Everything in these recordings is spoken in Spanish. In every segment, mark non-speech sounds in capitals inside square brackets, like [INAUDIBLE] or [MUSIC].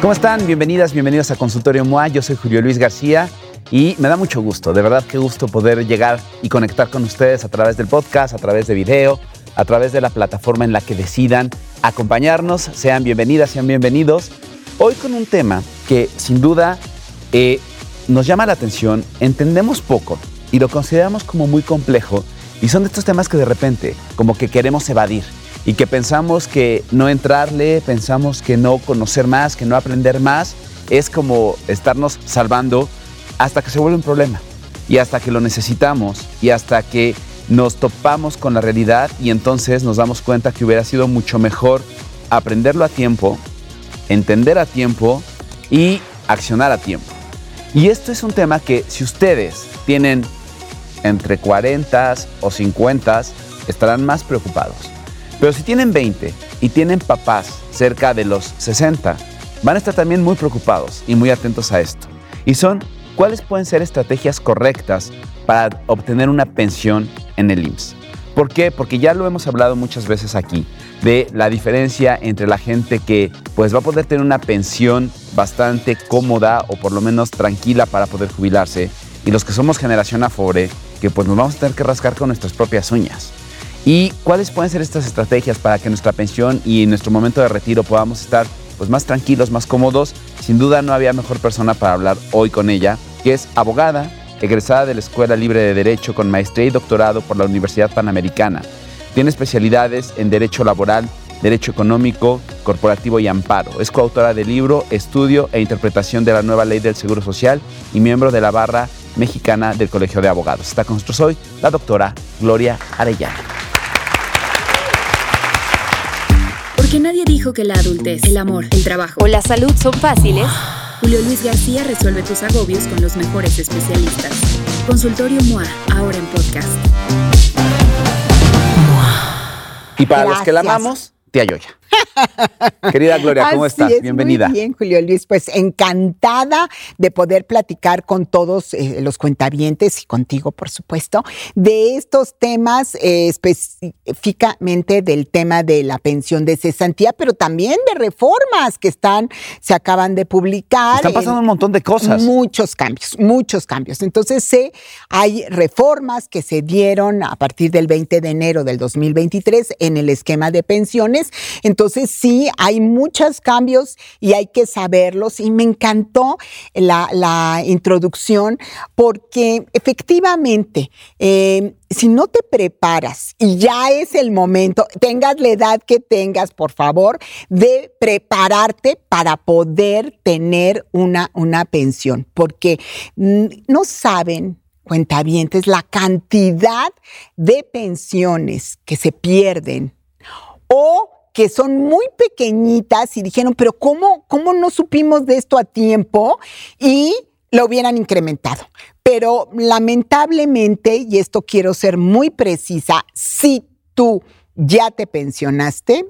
¿Cómo están? Bienvenidas, bienvenidos a Consultorio MOA. Yo soy Julio Luis García y me da mucho gusto, de verdad qué gusto poder llegar y conectar con ustedes a través del podcast, a través de video, a través de la plataforma en la que decidan acompañarnos. Sean bienvenidas, sean bienvenidos. Hoy con un tema que sin duda eh, nos llama la atención, entendemos poco y lo consideramos como muy complejo y son de estos temas que de repente como que queremos evadir y que pensamos que no entrarle, pensamos que no conocer más, que no aprender más, es como estarnos salvando hasta que se vuelve un problema y hasta que lo necesitamos y hasta que nos topamos con la realidad y entonces nos damos cuenta que hubiera sido mucho mejor aprenderlo a tiempo, entender a tiempo y accionar a tiempo. Y esto es un tema que si ustedes tienen entre 40 o 50 estarán más preocupados. Pero si tienen 20 y tienen papás cerca de los 60, van a estar también muy preocupados y muy atentos a esto. Y son cuáles pueden ser estrategias correctas para obtener una pensión en el IMSS. ¿Por qué? Porque ya lo hemos hablado muchas veces aquí de la diferencia entre la gente que pues va a poder tener una pensión bastante cómoda o por lo menos tranquila para poder jubilarse y los que somos generación afore que pues nos vamos a tener que rascar con nuestras propias uñas. ¿Y cuáles pueden ser estas estrategias para que nuestra pensión y nuestro momento de retiro podamos estar pues, más tranquilos, más cómodos? Sin duda no había mejor persona para hablar hoy con ella, que es abogada, egresada de la Escuela Libre de Derecho con maestría y doctorado por la Universidad Panamericana. Tiene especialidades en Derecho Laboral, Derecho Económico, Corporativo y Amparo. Es coautora del libro Estudio e Interpretación de la Nueva Ley del Seguro Social y miembro de la barra mexicana del Colegio de Abogados. Está con nosotros hoy la doctora Gloria Arellano. Porque nadie dijo que la adultez, el amor, el trabajo o la salud son fáciles. Julio Luis García resuelve tus agobios con los mejores especialistas. Consultorio MOA, ahora en podcast. Y para los que la amamos, tía Yoya. Querida Gloria, ¿cómo estás? Bienvenida. Muy bien, Julio Luis, pues encantada de poder platicar con todos eh, los cuentavientes y contigo, por supuesto, de estos temas eh, específicamente del tema de la pensión de cesantía, pero también de reformas que están, se acaban de publicar. Están pasando un montón de cosas. Muchos cambios, muchos cambios. Entonces, sí, hay reformas que se dieron a partir del 20 de enero del 2023 en el esquema de pensiones. Entonces, sí, hay muchos cambios y hay que saberlos. Y me encantó la, introducción porque efectivamente, eh, si no te preparas y ya es el momento, tengas la edad que tengas, por favor, de prepararte para poder tener una, una pensión, porque mm, no saben cuentavientes la cantidad de pensiones que se pierden o que son muy pequeñitas y dijeron, pero ¿cómo, cómo no supimos de esto a tiempo? Y lo hubieran incrementado. Pero lamentablemente, y esto quiero ser muy precisa, si tú ya te pensionaste,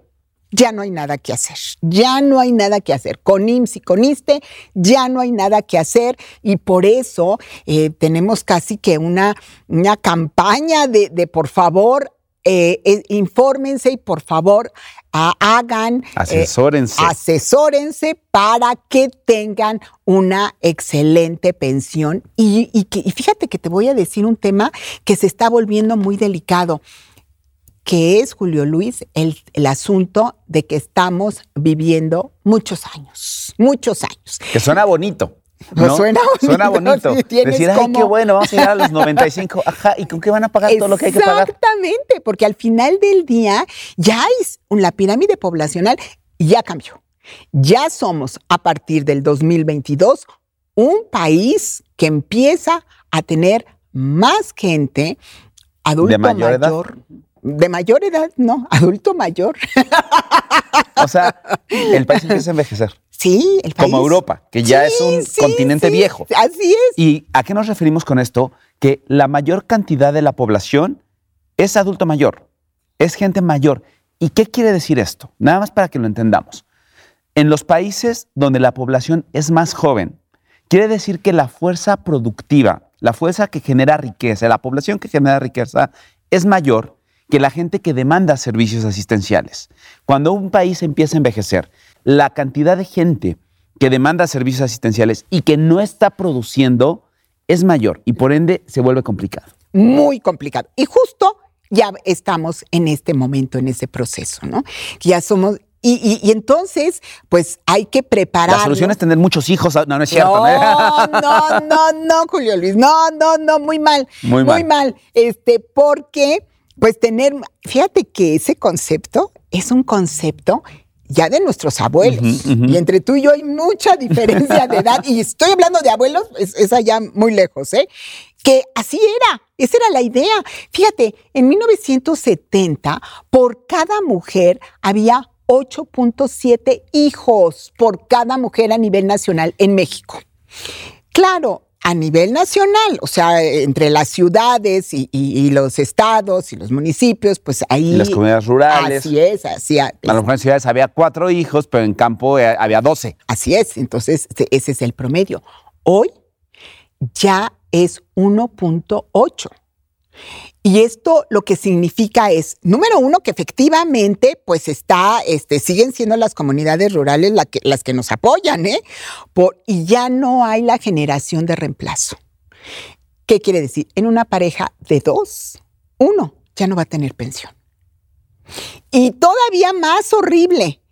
ya no hay nada que hacer, ya no hay nada que hacer. Con IMSS y con ISTE ya no hay nada que hacer y por eso eh, tenemos casi que una, una campaña de, de por favor eh, eh, infórmense y por favor hagan, eh, asesórense. asesórense para que tengan una excelente pensión. Y, fíjate que te voy a decir un tema que se está volviendo muy delicado que es, Julio Luis, el, el, asunto de que estamos viviendo muchos años, muchos años. Que suena bonito. ¿No? Suena bonito. Suena bonito. [LAUGHS] Decir, ay, qué bueno, vamos a llegar a los 95. Ajá, ¿y con qué van a pagar todo lo que hay que pagar? Exactamente, porque al final del día ya es la pirámide poblacional ya cambió. Ya somos, a partir del 2022, un país que empieza a tener más gente adulto ¿De mayor, mayor edad? De mayor edad, no, adulto mayor. O sea, el país empieza a envejecer. Sí, el país. Como Europa, que ya es un continente viejo. Así es. ¿Y a qué nos referimos con esto? Que la mayor cantidad de la población es adulto mayor, es gente mayor. ¿Y qué quiere decir esto? Nada más para que lo entendamos. En los países donde la población es más joven, quiere decir que la fuerza productiva, la fuerza que genera riqueza, la población que genera riqueza es mayor que la gente que demanda servicios asistenciales. Cuando un país empieza a envejecer, la cantidad de gente que demanda servicios asistenciales y que no está produciendo es mayor y por ende se vuelve complicado. Muy complicado. Y justo ya estamos en este momento, en ese proceso, ¿no? Ya somos, y, y, entonces, pues hay que preparar. La solución es tener muchos hijos. No, no es cierto. No, no, no, no, Julio Luis. No, no, no, muy mal. Muy mal. Muy mal. Este, porque, pues tener, fíjate que ese concepto es un concepto ya de nuestros abuelos. Y entre tú y yo hay mucha diferencia de edad. y estoy hablando de abuelos, es, allá muy lejos, ¿eh? Que así era, esa era la idea. Fíjate, en 1970, por cada mujer había 8.7 hijos por cada mujer a nivel nacional en México. Claro, a nivel nacional, o sea, entre las ciudades y, los estados y los municipios, pues ahí... Y las comunidades rurales. Así es, así es. A lo mejor en ciudades había cuatro hijos, pero en campo eh, había doce. Así es, entonces ese es el promedio. Hoy ya es 1.8. Y esto lo que significa es, número uno, que efectivamente, pues está, este, siguen siendo las comunidades rurales las que nos apoyan, ¿eh? Y ya no hay la generación de reemplazo. ¿Qué quiere decir? En una pareja de dos, uno ya no va a tener pensión. Y todavía más horrible,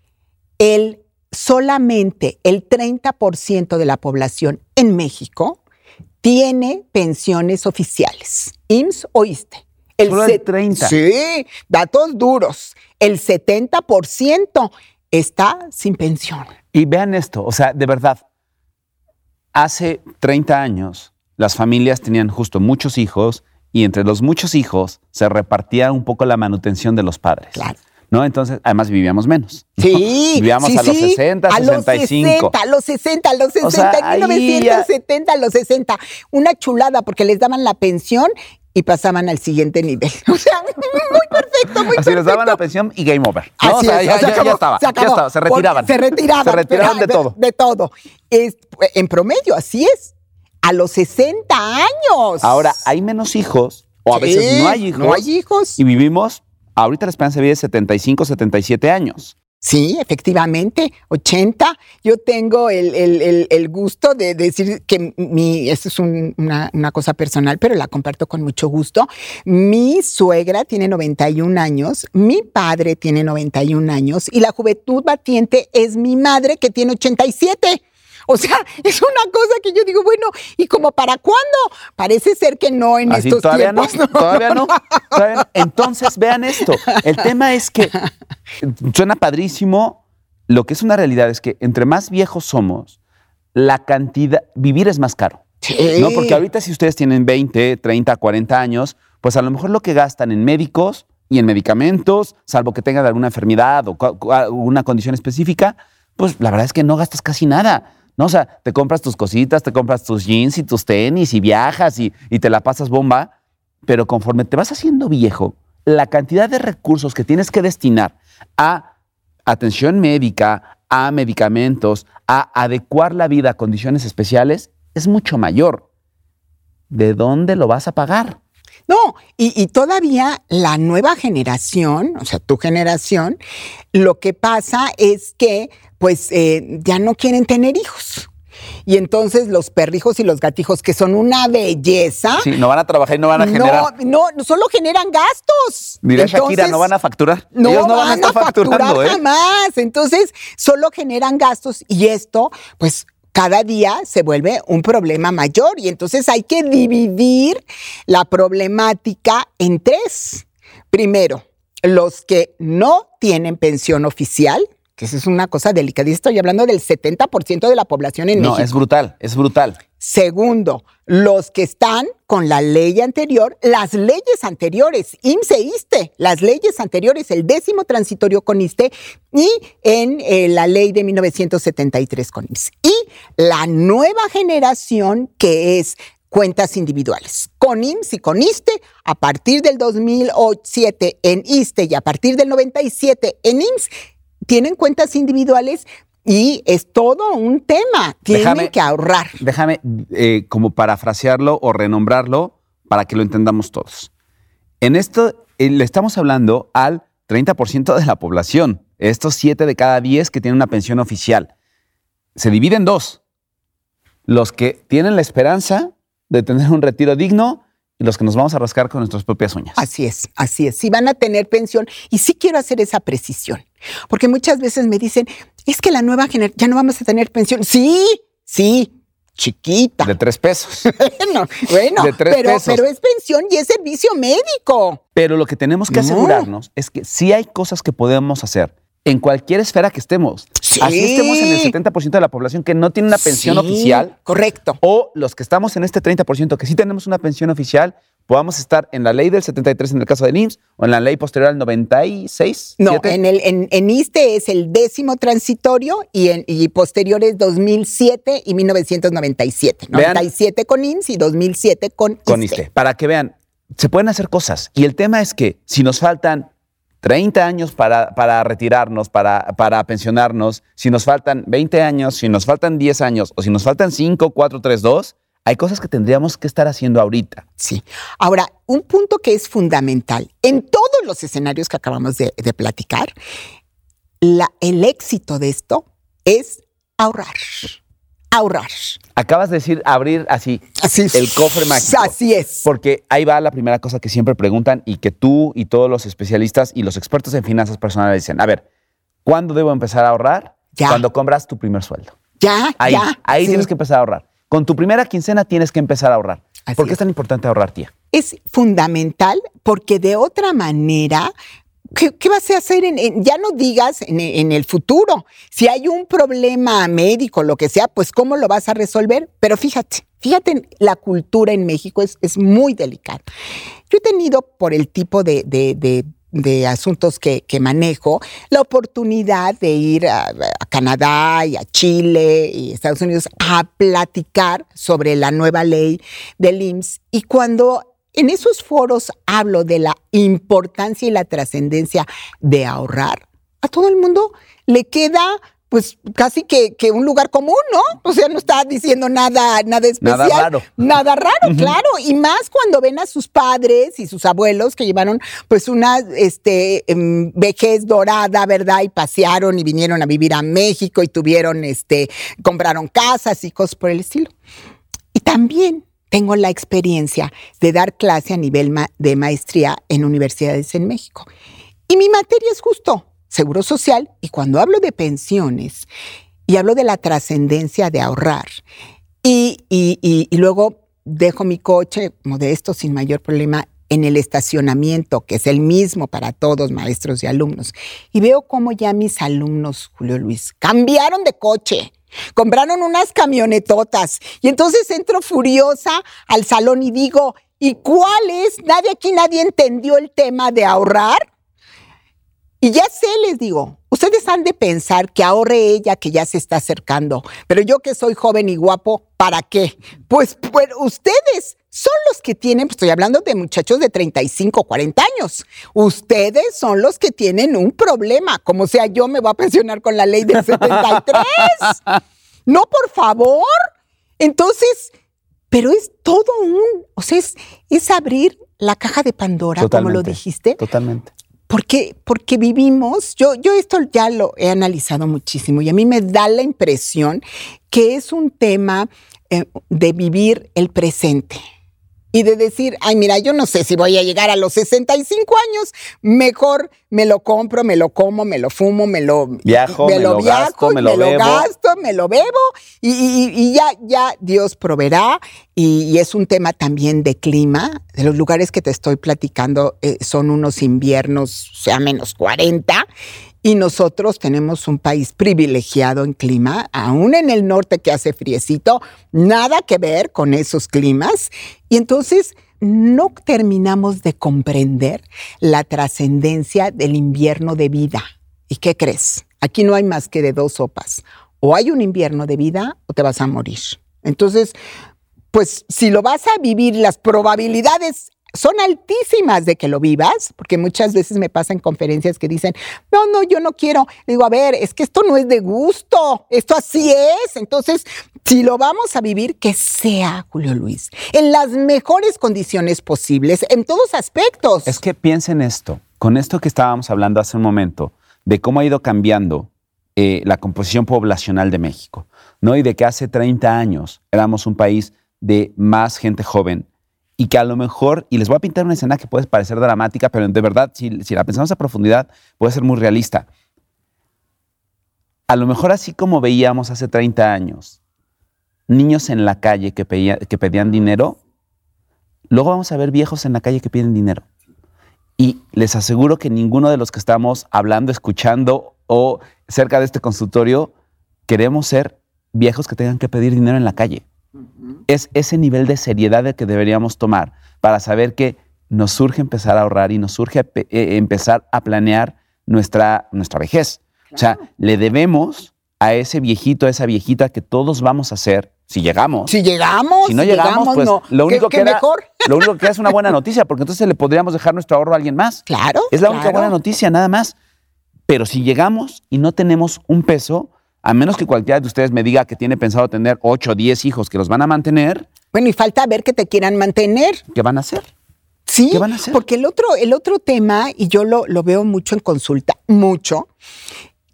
el solamente el 30% de la población en México tiene pensiones oficiales. IMSS oíste. El, el 30. Sí, datos duros. El 70% está sin pensión. Y vean esto, o sea, de verdad, hace 30 años las familias tenían justo muchos hijos y entre los muchos hijos se repartía un poco la manutención de los padres. Claro. ¿No? Entonces, además vivíamos menos. Sí. [LAUGHS] Vivíamos a los 60, 65. A los 60, a los 60, a los 60, en 1970, a los 60. Una chulada porque les daban la pensión y pasaban al siguiente nivel. [LAUGHS] O sea, muy perfecto, muy Así les daban la pensión y game over. o sea, ya, estaba, ya estaba, se retiraban. Se retiraban. Se retiraban de, todo. De todo. Es, en promedio, así es. A los 60 años. Ahora, hay menos hijos, o a veces no hay hijos. No hay hijos. Y vivimos Ahorita la esperanza de vida es 75, 77 años. Sí, efectivamente, 80. Yo tengo el, gusto de decir que mi, esto es una, una, cosa personal, pero la comparto con mucho gusto. Mi suegra tiene 91 años, mi padre tiene 91 años y la juventud batiente es mi madre que tiene 87. O sea, [LAUGHS] es una cosa que yo digo, bueno, ¿y como para cuándo? Parece ser que no en estos todavía tiempos. No, todavía no, [LAUGHS] todavía no. Entonces, vean esto. El [LAUGHS] tema es que suena padrísimo. Lo que es una realidad es que entre más viejos somos, la cantidad, vivir es más caro. Sí. ¿no? Porque ahorita si ustedes tienen 20, 30, 40 años, pues a lo mejor lo que gastan en médicos y en medicamentos, salvo que tengan alguna enfermedad o alguna condición específica, pues la verdad es que no gastas casi nada. ¿No? O sea, te compras tus cositas, te compras tus jeans y tus tenis y viajas y, te la pasas bomba, pero conforme te vas haciendo viejo, la cantidad de recursos que tienes que destinar a atención médica, a medicamentos, a adecuar la vida a condiciones especiales, es mucho mayor. ¿De dónde lo vas a pagar? No, y, todavía la nueva generación, o sea, tu generación, lo que pasa es que pues eh, ya no quieren tener hijos. Y entonces los perrijos y los gatijos, que son una belleza. Sí, no van a trabajar y no van a generar. No, no, solo generan gastos. Mira, Shakira, no van a facturar. No, Ellos no van, a estar facturando, ¿eh? jamás. Entonces, solo generan gastos y esto, pues cada día se vuelve un problema mayor y entonces hay que dividir la problemática en tres. Primero, los que no tienen pensión oficial, que eso es una cosa delicada. Estoy hablando del 70% de la población en México. No, es brutal, es brutal. Segundo, los que están con la ley anterior, las leyes anteriores, IMSS e ISTE, las leyes anteriores, el décimo transitorio con ISTE y en eh, la ley de 1973 con IMSS. Y la nueva generación que es cuentas individuales. Con IMSS y con ISTE, a partir del 2007 en ISTE y a partir del 97 en IMSS, tienen cuentas individuales y es todo un tema. Tienen que ahorrar. Déjame eh, como parafrasearlo o renombrarlo para que lo entendamos todos. En esto eh, le estamos hablando al 30% de la población, estos 7 de cada 10 que tienen una pensión oficial. se divide en dos. Los que tienen la esperanza de tener un retiro digno y los que nos vamos a rascar con nuestras propias uñas. Así es, así es. Si van a tener pensión, y sí quiero hacer esa precisión, porque muchas veces me dicen, es que la nueva generación, ya no vamos a tener pensión. Sí, sí, chiquita. De tres pesos. [LAUGHS] bueno, bueno De tres pero, pesos. pero es pensión y es servicio médico. Pero lo que tenemos que No. asegurarnos es que sí hay cosas que podemos hacer en cualquier esfera que estemos. Sí. Así estemos en el 70% de la población que no tiene una pensión Sí, oficial Correcto. o los que estamos en este 30% que sí tenemos una pensión oficial, podamos estar en la ley del 73 en el caso del IMSS o en la ley posterior al 96. No, ¿siete? en, el, en, en ISTE es el décimo transitorio y, en, y posteriores 2007 y 1997. Vean. 97 con IMSS y 2007 con, con ISTE. Para que vean, se pueden hacer cosas. Y el tema es que si nos faltan 30 años para, para retirarnos, para, para pensionarnos, si nos faltan 20 años, si nos faltan 10 años o si nos faltan 5, 4, 3, 2, hay cosas que tendríamos que estar haciendo ahorita. Sí. Ahora, un punto que es fundamental en todos los escenarios que acabamos de, platicar, la- el éxito de esto es ahorrar. Ahorrar. Acabas de decir abrir así Así el cofre mágico. Así es. Porque ahí va la primera cosa que siempre preguntan y que tú y todos los especialistas y los expertos en finanzas personales dicen, a ver, ¿cuándo debo empezar a ahorrar? Ya. Cuando compras tu primer sueldo. Ya, Ahí, ya. ahí sí. tienes que empezar a ahorrar. Con tu primera quincena tienes que empezar a ahorrar. Así ¿Por qué es tan importante ahorrar, tía? es fundamental porque de otra manera, ¿qué, qué vas a hacer? En, ya no digas en, el futuro. Si hay un problema médico, lo que sea, pues ¿cómo lo vas a resolver? Pero fíjate, fíjate, la cultura en México es, muy delicada. Yo he tenido, por el tipo de, asuntos que, que manejo, la oportunidad de ir a, a Canadá y a Chile y Estados Unidos a platicar sobre la nueva ley del IMSS. Y cuando en esos foros hablo de la importancia y la trascendencia de ahorrar, a todo el mundo le queda pues casi que, que un lugar común, ¿no? O sea, no está diciendo nada, nada especial. Nada raro. Nada raro, claro. Y más cuando ven a sus padres y sus abuelos que llevaron pues una este, em, vejez dorada, ¿verdad? Y pasearon y vinieron a vivir a México y tuvieron, este, compraron casas y cosas por el estilo. Y también tengo la experiencia de dar clase a nivel de maestría en universidades en México. Y mi materia es justo seguro social. Y cuando hablo de pensiones y hablo de la trascendencia de ahorrar, y- y- y luego dejo mi coche modesto sin mayor problema en el estacionamiento, que es el mismo para todos, maestros y alumnos. Y veo cómo ya mis alumnos, Julio Luis, cambiaron de coche. Compraron unas camionetotas y entonces entro furiosa al salón y digo, ¿y cuál es? Nadie aquí, nadie entendió el tema de ahorrar. Y ya sé, les digo, ustedes han de pensar que ahorre ella que ya se está acercando, pero yo que soy joven y guapo, ¿para qué? Pues, pues ustedes son los que tienen, pues, estoy hablando de muchachos de 35, 40 años, ustedes son los que tienen un problema, como sea yo me voy a pensionar con la ley del 73. [LAUGHS] No, por favor. Entonces, pero es todo un, o sea, es, es abrir la caja de Pandora, como lo dijiste, Totalmente. porque, porque vivimos, yo, yo esto ya lo he analizado muchísimo y a mí me da la impresión que es un tema eh, de vivir el presente y de decir, ay, mira, yo no sé si voy a llegar a los 65 años, mejor me lo compro, me lo como, me lo fumo, me lo Viajo, me lo gasto, me lo bebo. gasto, me lo bebo y, y- y ya, ya Dios proveerá. Y, y es un tema también de clima. De los lugares que te estoy platicando eh, son unos inviernos, o sea, menos 40. Y nosotros tenemos un país privilegiado en clima, aún en el norte que hace friecito, nada que ver con esos climas. Y entonces no terminamos de comprender la trascendencia del invierno de vida. ¿Y qué crees? Aquí no hay más que de dos sopas. O hay un invierno de vida o te vas a morir. Entonces, pues si lo vas a vivir, las probabilidades son altísimas de que lo vivas, porque muchas veces me pasa en conferencias que dicen, no, no, yo no quiero. Digo, a ver, es que esto no es de gusto, esto así es. Entonces, si lo vamos a vivir, que sea, Julio Luis, en las mejores condiciones posibles, en todos aspectos. Es que piensen esto, con esto que estábamos hablando hace un momento, de cómo ha ido cambiando eh, la composición poblacional de México, ¿no? Y de que hace 30 años éramos un país de más gente joven y que a lo mejor, y les voy a pintar una escena que puede parecer dramática, pero de verdad, si, la pensamos a profundidad, puede ser muy realista. A lo mejor así como veíamos hace 30 años niños en la calle que, que pedían dinero, luego vamos a ver viejos en la calle que piden dinero. Y les aseguro que ninguno de los que estamos hablando, escuchando o cerca de este consultorio queremos ser viejos que tengan que pedir dinero en la calle. Es ese nivel de seriedad el que deberíamos tomar para saber que nos surge empezar a ahorrar y nos surge eh, empezar a planear nuestra, nuestra vejez. O sea, le debemos a ese viejito, a esa viejita que todos vamos a ser si llegamos. Si llegamos. Si no llegamos, pues [LAUGHS] lo único que mejor? lo único que es una buena noticia, porque entonces le podríamos dejar nuestro ahorro a alguien más. Claro. Es la única buena noticia, nada más. Pero si llegamos y no tenemos un peso, a menos que cualquiera de ustedes me diga que tiene pensado tener 8 o 10 hijos que los van a mantener. Bueno, y falta ver que te quieran mantener. ¿Qué van a hacer? Sí, ¿Qué van a hacer? porque el otro, el otro tema, y yo lo, lo veo mucho en consulta, mucho,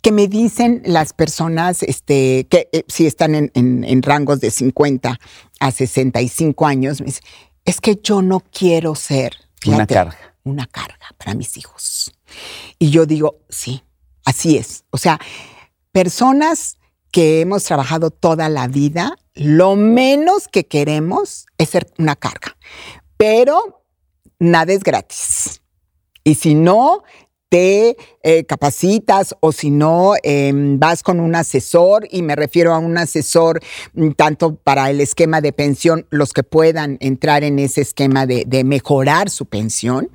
que me dicen las personas este, que eh, si están en, rangos de 50 a 65 años, me dicen, es que yo no quiero ser una carga. Una carga para mis hijos. Y yo digo, sí, así es. O sea, personas que hemos trabajado toda la vida, lo menos que queremos es ser una carga. Pero nada es gratis. Y si no, te eh, capacitas o si no, em, vas con un asesor, y me refiero a un asesor mm, tanto para el esquema de pensión, los que puedan entrar en ese esquema de, de mejorar su pensión,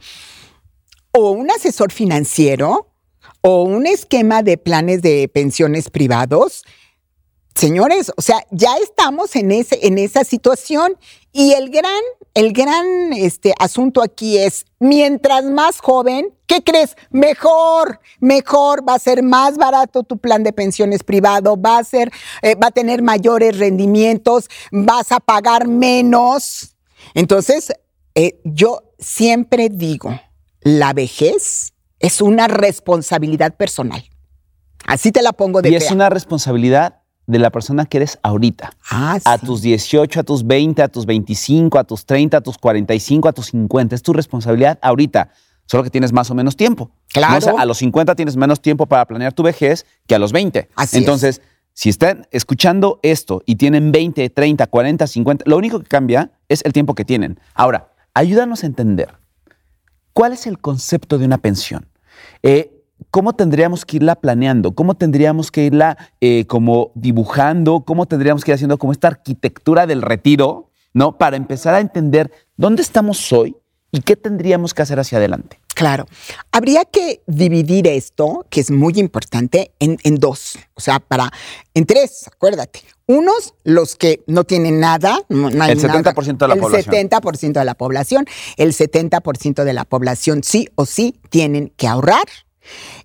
o un asesor financiero o un esquema de planes de pensiones privados, señores, o sea, ya estamos en, ese, en esa situación y el gran, el gran este, asunto aquí es, mientras más joven, ¿qué crees? Mejor, mejor, va a ser más barato tu plan de pensiones privado, va a ser, eh, va a tener mayores rendimientos, vas a pagar menos. Entonces, eh, yo siempre digo, la vejez es una responsabilidad personal. Así te la pongo de Y es una responsabilidad de la persona que eres ahorita. Ah, a tus 18, a tus 20, a tus 25, a tus 30, a tus 45, a tus 50. Es tu responsabilidad ahorita. Solo que tienes más o menos tiempo. Claro. a los 50 tienes menos tiempo para planear tu vejez que a los 20. Así Entonces, si están escuchando esto y tienen 20, 30, 40, 50, lo único que cambia es el tiempo que tienen. Ahora, ayúdanos a entender cuál es el concepto de una pensión. Eh, ¿Cómo tendríamos que irla planeando? ¿Cómo tendríamos que irla eh, como dibujando? ¿Cómo tendríamos que ir haciendo como esta arquitectura del retiro, ¿no? Para empezar a entender dónde estamos hoy y qué tendríamos que hacer hacia adelante. Claro. Habría que dividir esto, que es muy importante, en, dos. O sea, para, en tres, acuérdate. Unos, los que no tienen nada. No el 70% de la el población. El 70% de la población. El 70% de la población sí o sí tienen que ahorrar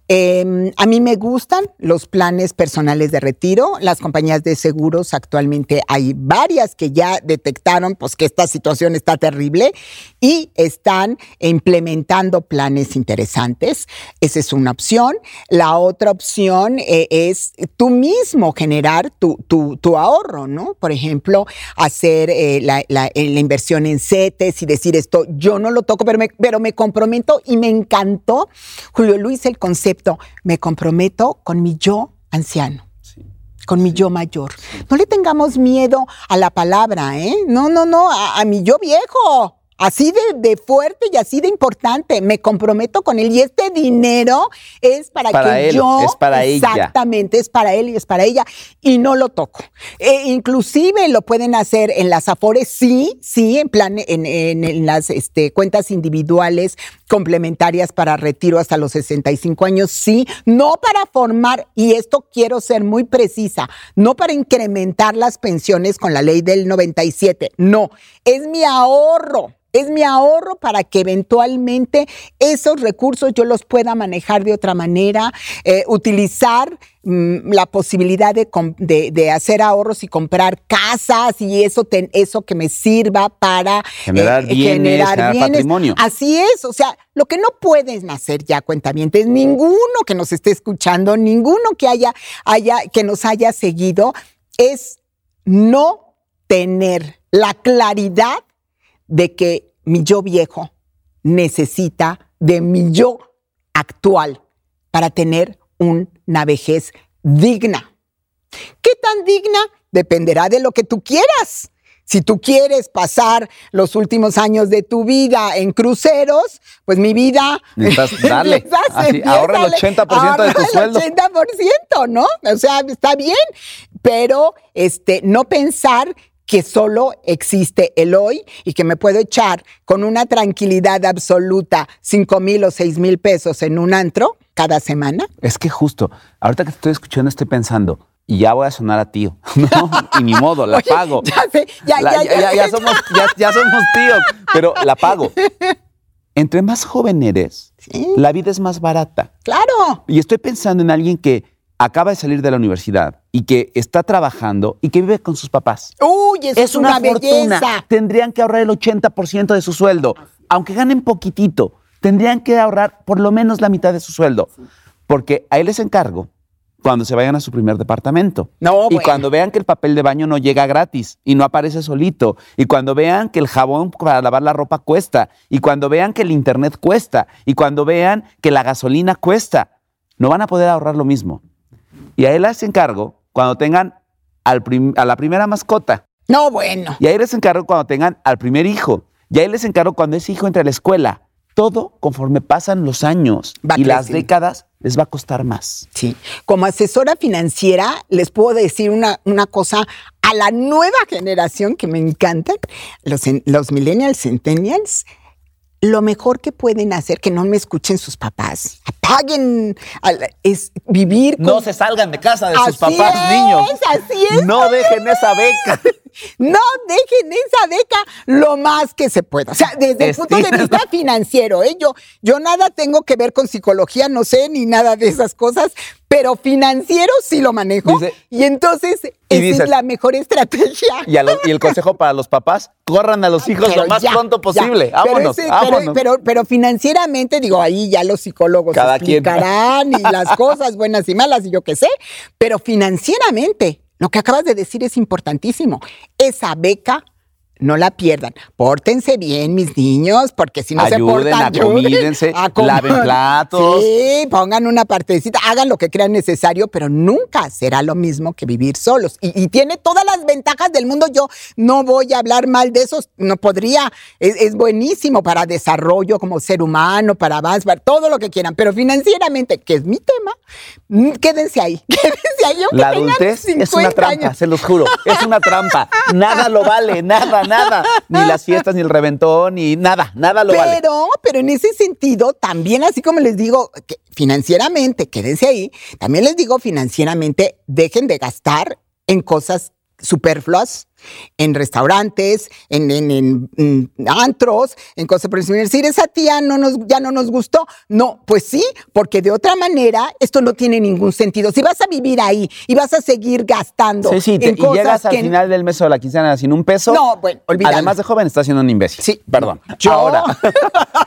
Em, a mí me gustan los planes personales de retiro. Las compañías de seguros actualmente hay varias que ya detectaron pues, que esta situación está terrible y están implementando planes interesantes. Esa es una opción. La otra opción eh, es tú mismo generar tu, tu, ahorro, ¿no? Por ejemplo, hacer eh, la, la, la, inversión en CETES y decir esto, yo no lo toco, pero me, pero me comprometo y me encantó, Julio Luis, el concepto, me comprometo con mi yo anciano con mi yo mayor. No le tengamos miedo a la palabra, ¿eh? No, no, no, a, a mi yo viejo. Así de, fuerte y así de importante. Me comprometo con él. Y este dinero es para, que yo. Es para ella. Exactamente, es para él y es para ella. Y no lo toco. E inclusive lo pueden hacer en las Afores, sí, sí, en plan, en, en, las este, cuentas individuales complementarias para retiro hasta los 65 años, sí, no para formar, y esto quiero ser muy precisa, no para incrementar las pensiones con la ley del 97, no, es mi ahorro es mi ahorro para que eventualmente esos recursos yo los pueda manejar de otra manera, eh, utilizar mm, la posibilidad de, hacer ahorros y comprar casas y eso, eso que me sirva para generar, eh, bienes, generar, patrimonio. Así es, o sea, lo que no puedes hacer ya, cuentamientos, ninguno que nos esté escuchando, ninguno que haya, haya, que nos haya seguido, es no tener la claridad de que mi yo viejo necesita de mi yo actual para tener una vejez digna. ¿Qué tan digna? Dependerá de lo que tú quieras. Si tú quieres pasar los últimos años de tu vida en cruceros, pues mi vida. [LAUGHS] [LAUGHS] dale. ahorra el 80% de tu sueldo. El 80%, ¿no? O sea, está bien, pero este, no pensar que solo existe el hoy y que me puedo echar con una tranquilidad absoluta 5 mil o 6 mil pesos en un antro cada semana. Es que justo, ahorita que te estoy escuchando estoy pensando, y ya voy a sonar a tío. [LAUGHS] No, y ni modo, la [LAUGHS] pago. Ya sé, ya, ya, ya, ya, somos, ya, somos tíos, pero la pago. [LAUGHS] Entre más joven eres, la vida es más barata. Claro. Y estoy pensando en alguien que acaba de salir de la universidad y que está trabajando y que vive con sus papás. Uy, eso es, una, belleza. Tendrían que ahorrar el 80% de su sueldo, aunque ganen poquitito. Tendrían que ahorrar por lo menos la mitad de su sueldo, porque ahí les encargo cuando se vayan a su primer departamento. No, y cuando vean que el papel de baño no llega gratis y no aparece solito. Y cuando vean que el jabón para lavar la ropa cuesta. Y cuando vean que el internet cuesta. Y cuando vean que la gasolina cuesta. No van a poder ahorrar lo mismo. Y ahí les encargo cuando tengan al a la primera mascota. No, bueno. Y ahí les encargo cuando tengan al primer hijo. Y ahí les encargo cuando ese hijo entre a la escuela. Todo conforme pasan los años y las décadas les va a costar más. Sí. Como asesora financiera, les puedo decir una, una cosa a la nueva generación que me encantan, los, los millennials, centennials, lo mejor que pueden hacer, que no me escuchen sus papás, apaguen, es vivir. No se salgan de casa de sus papás, niños. Así es. No dejen esa beca. No dejen esa beca lo más que se pueda. O sea, desde el punto de [LAUGHS] vista financiero, ¿eh? yo, yo nada tengo que ver con psicología, no sé, ni nada de esas cosas, pero financiero sí lo manejo. y entonces esa es la mejor estrategia. [LAUGHS] Y, el consejo para los papás, corran a los hijos lo más pronto posible. Vámonos, pero, Pero, financieramente, digo, ahí ya los psicólogos explicarán y las [LAUGHS] cosas buenas y malas y yo qué sé. Pero financieramente, lo que acabas de decir es importantísimo. Esa beca no la pierdan. Pórtense bien, mis niños, porque si no se portan, acomídense, [LAUGHS] laven platos. Sí, pongan una partecita, hagan lo que crean necesario, pero nunca será lo mismo que vivir solos. Y, tiene todas las ventajas del mundo. Yo no voy a hablar mal de eso, no podría. Es, buenísimo para desarrollo como ser humano, para avanzar, todo lo que quieran, pero financieramente, que es mi tema, mm, quédense ahí. [LAUGHS] Quédense ahí. La adultez es una trampa, se los juro. Es una trampa. Nada lo vale, nada nada. [LAUGHS] Ni las fiestas, ni el reventón, ni nada, nada lo pero, vale. Pero en ese sentido, también así como les digo, que financieramente, quédense ahí, también les digo financieramente, dejen de gastar en cosas superfluas en restaurantes, en, en, antros, en cosas por decir, esa tía no nos, ya no nos gustó. No, pues sí, porque de otra manera esto no tiene ningún sentido. Si vas a vivir ahí y vas a seguir gastando. Sí, sí, y llegas al final del mes o la quincena sin un peso. No, bueno, olvídalo. Además de joven, estás siendo un imbécil. Sí. Perdón. Ahora, [LAUGHS]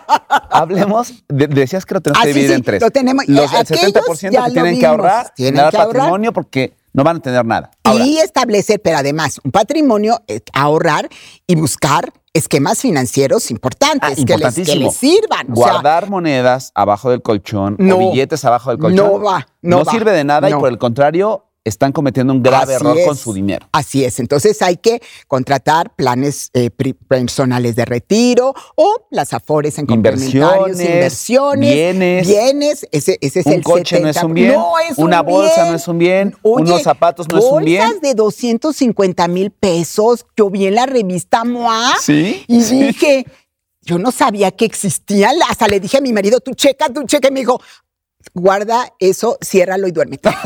[LAUGHS] hablemos, decías que lo tenemos ah, que dividir en tres. Lo tenemos, Los, el 70% que tienen que ahorrar, tienen que patrimonio porque no van a tener nada. y establecer, pero además, un patrimonio, eh, ahorrar y buscar esquemas financieros importantes ah, que, les, sirvan. Guardar monedas abajo del colchón o billetes abajo del colchón. No va. No, sirve de nada y por el contrario están cometiendo un grave error con su dinero. Así es. Entonces hay que contratar planes eh, personales de retiro o las afores en complementarios, inversiones, bienes. Bienes, ese, ese es un coche no es un bien, una bolsa no es un bien, unos zapatos no es un bien. Bolsas de 250 mil pesos. Yo vi en la revista MOA ¿Sí? y dije, yo no sabía que existían. Hasta le dije a mi marido, tú checa, tú checa. Y me dijo, guarda eso, ciérralo y duérmete. [LAUGHS]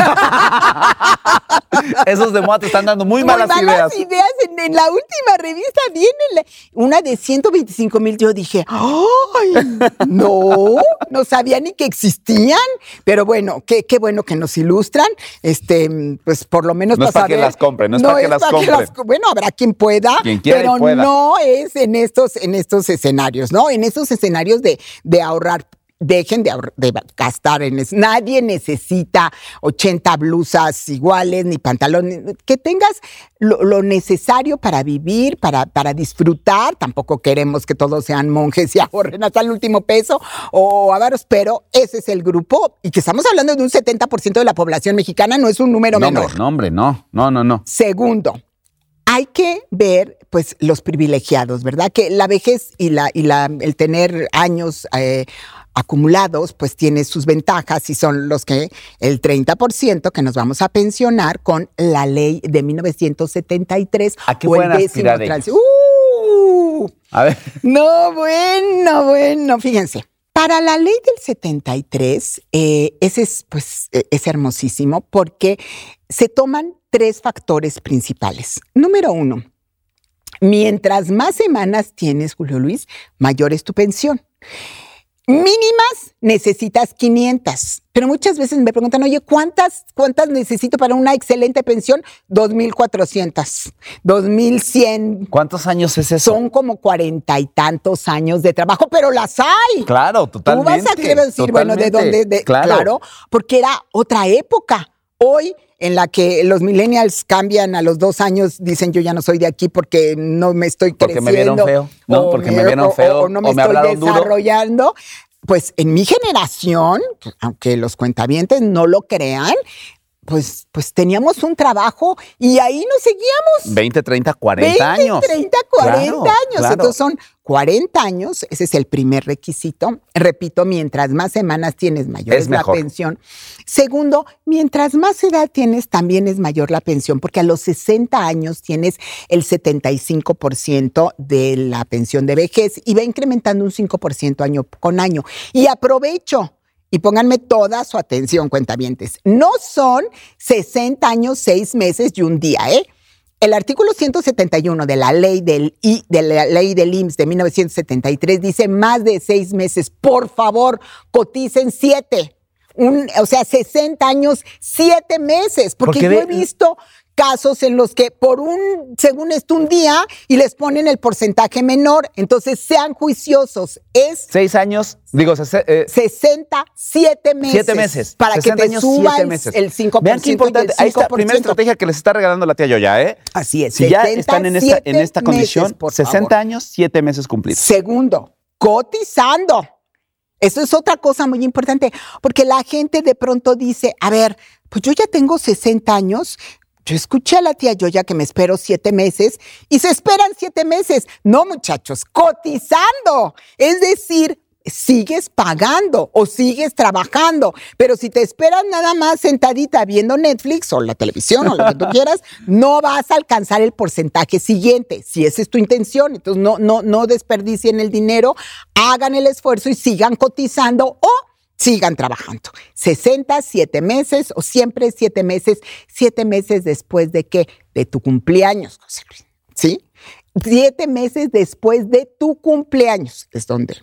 Esos de moda te están dando muy, malas, ideas. ideas. En, la última revista viene una de 125 mil. Yo dije, ¡ay! No, no sabía ni que existían. Pero bueno, qué, qué bueno que nos ilustran. Este, pues por lo menos no es para que las compren, no es para que las compren. bueno, habrá quien pueda, pero no es en estos, en estos escenarios, ¿no? En estos escenarios de, de ahorrar dejen de, gastar en eso. Nadie necesita 80 blusas iguales ni pantalones. Que tengas lo, necesario para vivir, para, para disfrutar. Tampoco queremos que todos sean monjes y [LAUGHS] ahorren hasta el último peso o avaros, pero ese es el grupo y que estamos hablando de un 70% de la población mexicana, no es un número menor. No, hombre, no, no, no, no. Segundo, hay que ver, pues, los privilegiados, ¿verdad? Que la vejez y, la, y la, el tener años eh, acumulados, pues tiene sus ventajas y son los que el 30% que nos vamos a pensionar con la ley de 1973 ¿A qué o el décimo ¡Uh! A ver. No, bueno, bueno, fíjense. Para la ley del 73, eh, ese es, pues, e, es hermosísimo porque se toman tres factores principales. Número uno, mientras más semanas tienes, Julio Luis, mayor es tu pensión. Mínimas necesitas 500, pero muchas veces me preguntan, oye, ¿cuántas, cuántas necesito para una excelente pensión? 2.400, 2.100. ¿Cuántos años es eso? Son como cuarenta y tantos años de trabajo, pero las hay. Claro, totalmente. Tú vas a querer decir, bueno, ¿de dónde? claro. claro, porque era otra época. Hoy en la que los millennials cambian a los dos años, dicen yo ya no soy de aquí porque no me estoy creciendo. Porque me vieron feo. No, porque me, vieron feo. O, no me, estoy desarrollando. Pues en mi generación, aunque los cuentavientes no lo crean, pues, pues teníamos un trabajo y ahí nos seguíamos. 20, 30, 40 años. 30, 40 años. Entonces son 40 años, ese es el primer requisito. Repito, mientras más semanas tienes, mayor es, la pensión. Segundo, mientras más edad tienes, también es mayor la pensión, porque a los 60 años tienes el 75% de la pensión de vejez y va incrementando un 5% año con año. Y aprovecho y pónganme toda su atención, cuentavientes. No son 60 años, 6 meses y un día, ¿eh? El artículo 171 de la ley del I, de la ley del IMSS de 1973 dice más de seis meses. Por favor, coticen siete. Un, o sea, 60 años, siete meses. Porque, yo he visto casos en los que por un, según esto, un día y les ponen el porcentaje menor. Entonces, sean juiciosos. Es. Seis años, digo, eh, 67 meses. Siete meses. Para que te años, suba el, meses. el 5%. Vean qué importante. Ahí está, primera estrategia que les está regalando la tía Yoya, ¿eh? Así es. Si ya están en esta, en esta condición, 60 años, siete meses cumplidos. Segundo, cotizando. Eso es otra cosa muy importante, porque la gente de pronto dice, a ver, pues yo ya tengo 60 años, yo escuché a la tía Yoya que me espero siete meses y se esperan siete meses. No, muchachos, cotizando. Es decir, sigues pagando o sigues trabajando, pero si te esperas nada más sentadita viendo Netflix o la televisión o lo que tú [LAUGHS] quieras, no vas a alcanzar el porcentaje siguiente, si esa es tu intención. Entonces no no no desperdicien el dinero, hagan el esfuerzo y sigan cotizando o sigan trabajando. 60, 7 meses o siempre 7 meses, 7 meses después de qué? De tu cumpleaños, José Luis. ¿Sí? 7 meses después de tu cumpleaños es donde.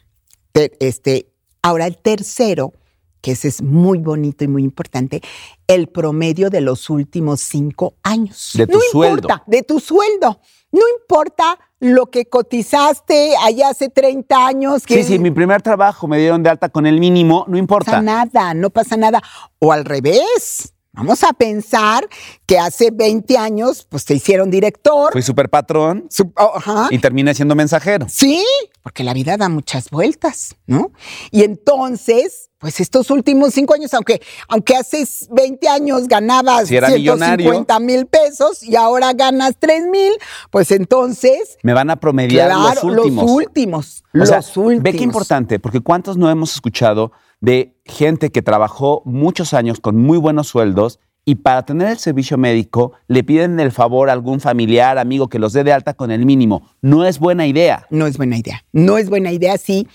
Este, ahora el tercero, que ese es muy bonito y muy importante, el promedio de los últimos 5 años. De tu no sueldo. Importa, de tu sueldo. No importa lo que cotizaste allá hace 30 años. Que sí, sí, mi primer trabajo me dieron de alta con el mínimo, no importa. No pasa nada, no pasa nada. O al revés. Vamos a pensar que hace 20 años, pues te hicieron director. Fui super patrón. Oh, y terminé siendo mensajero. Sí, porque la vida da muchas vueltas, ¿no? Y entonces, pues estos últimos cinco años, aunque, aunque hace 20 años ganabas si 150 mil pesos y ahora ganas 3 mil, pues entonces... Me van a promediar los últimos. Los últimos. los últimos. Ve qué importante, porque ¿cuántos no hemos escuchado de gente que trabajó muchos años con muy buenos sueldos y para tener el servicio médico le piden el favor a algún familiar, amigo que los dé de alta con el mínimo. No es buena idea. No es buena idea. No es buena idea si,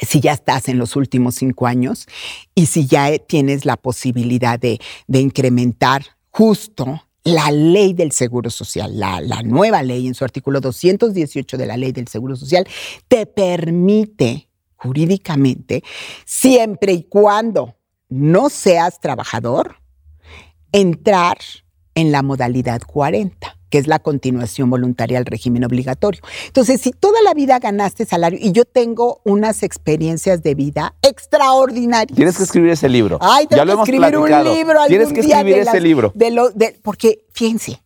si ya estás en los últimos cinco años y si ya tienes la posibilidad de, incrementar justo la ley del Seguro Social, la, la, nueva ley en su artículo 218 de la ley del Seguro Social, te permite jurídicamente, siempre y cuando no seas trabajador, entrar en la modalidad 40. que es la continuación voluntaria al régimen obligatorio. Entonces, si toda la vida ganaste salario y yo tengo unas experiencias de vida extraordinarias. Tienes que escribir ese libro. Ay, tengo que escribir un libro. Tienes que escribir ese libro. De lo, de, porque, fíjense,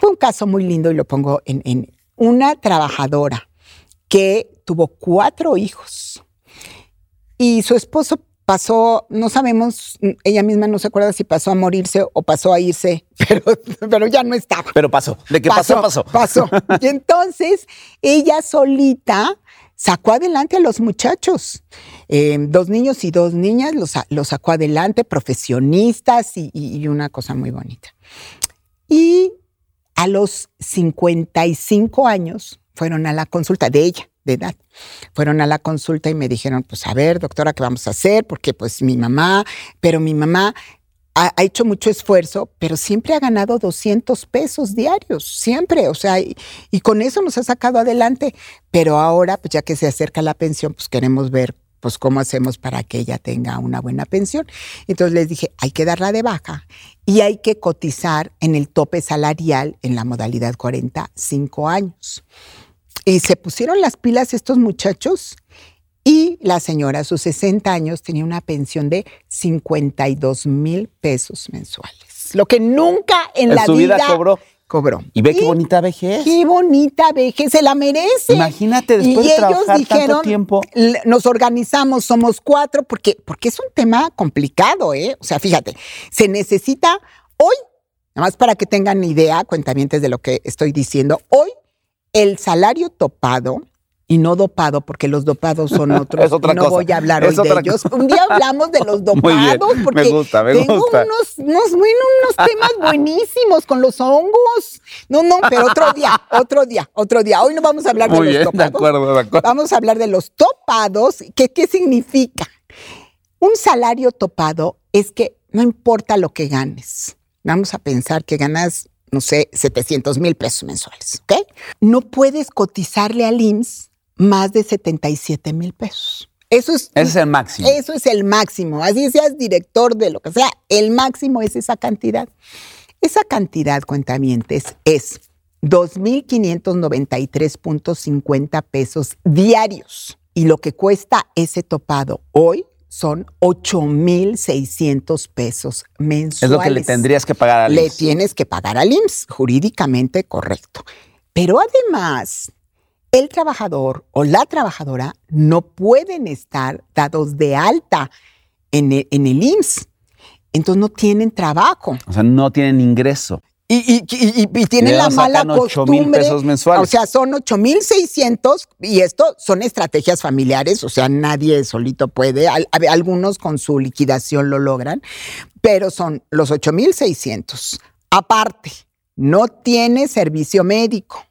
fue un caso muy lindo y lo pongo en, en una trabajadora que tuvo cuatro hijos y su esposo pasó, no sabemos, ella misma no se acuerda si pasó a morirse o pasó a irse, [LAUGHS] pero, pero ya no estaba. Pero pasó, de que pasó, pasó. Pasó. [LAUGHS] Y entonces ella solita sacó adelante a los muchachos. Eh, dos niños y dos niñas los, los sacó adelante, profesionistas y, y, una cosa muy bonita. Y a los 55 años fueron a la consulta de ella de edad. Fueron a la consulta y me dijeron, pues a ver, doctora, ¿qué vamos a hacer? Porque pues mi mamá, pero mi mamá ha, hecho mucho esfuerzo, pero siempre ha ganado 200 pesos diarios, siempre, o sea, y, y, con eso nos ha sacado adelante. Pero ahora, pues ya que se acerca la pensión, pues queremos ver pues cómo hacemos para que ella tenga una buena pensión. Entonces les dije, hay que darla de baja y hay que cotizar en el tope salarial en la modalidad 45 años. Y se pusieron las pilas estos muchachos y la señora a sus 60 años tenía una pensión de 52 mil pesos mensuales. Lo que nunca en, la su vida, cobró. Cobró. Y ve qué bonita vejez. Qué bonita vejez, se la merece. Imagínate después de trabajar tanto tiempo. Nos organizamos, somos cuatro, porque, porque es un tema complicado, ¿eh? O sea, fíjate, se necesita hoy, nada más para que tengan idea, cuentamientos de lo que estoy diciendo, hoy el salario topado y no dopado, porque los dopados son [LAUGHS] otros. no voy a hablar hoy de ellos. Un día hablamos de los [LAUGHS] dopados, porque me gusta, me tengo gusta. Unos, unos, unos temas [LAUGHS] buenísimos con los hongos. No, no, pero otro día, otro día, otro día. Hoy no vamos a hablar Muy de bien, los dopados. De acuerdo, de acuerdo. Vamos a hablar de los topados. ¿Qué, ¿Qué significa? Un salario topado es que no importa lo que ganes. Vamos a pensar que ganas no sé, 700 mil pesos mensuales, ¿ok? No puedes cotizarle al IMSS más de 77 mil pesos. Eso es, Ese es el máximo. Eso es el máximo. Así seas director de lo que sea, el máximo es esa cantidad. Esa cantidad, cuentamientes, es 2.593.50 pesos diarios. Y lo que cuesta ese topado hoy son 8,600 pesos mensuales. Es lo que le tendrías que pagar al Le IMSS. tienes que pagar al IMSS, jurídicamente correcto. Pero además, el trabajador o la trabajadora no pueden estar dados de alta en el, en el IMSS. Entonces no tienen trabajo. O sea, no tienen ingreso. Y, y, y, y tienen la mala sacan 8 costumbre. mil pesos mensuales. O sea, son 8,600 y esto son estrategias familiares, o sea, nadie solito puede. Al- algunos con su liquidación lo logran, pero son los 8,600. Aparte, no tiene servicio médico.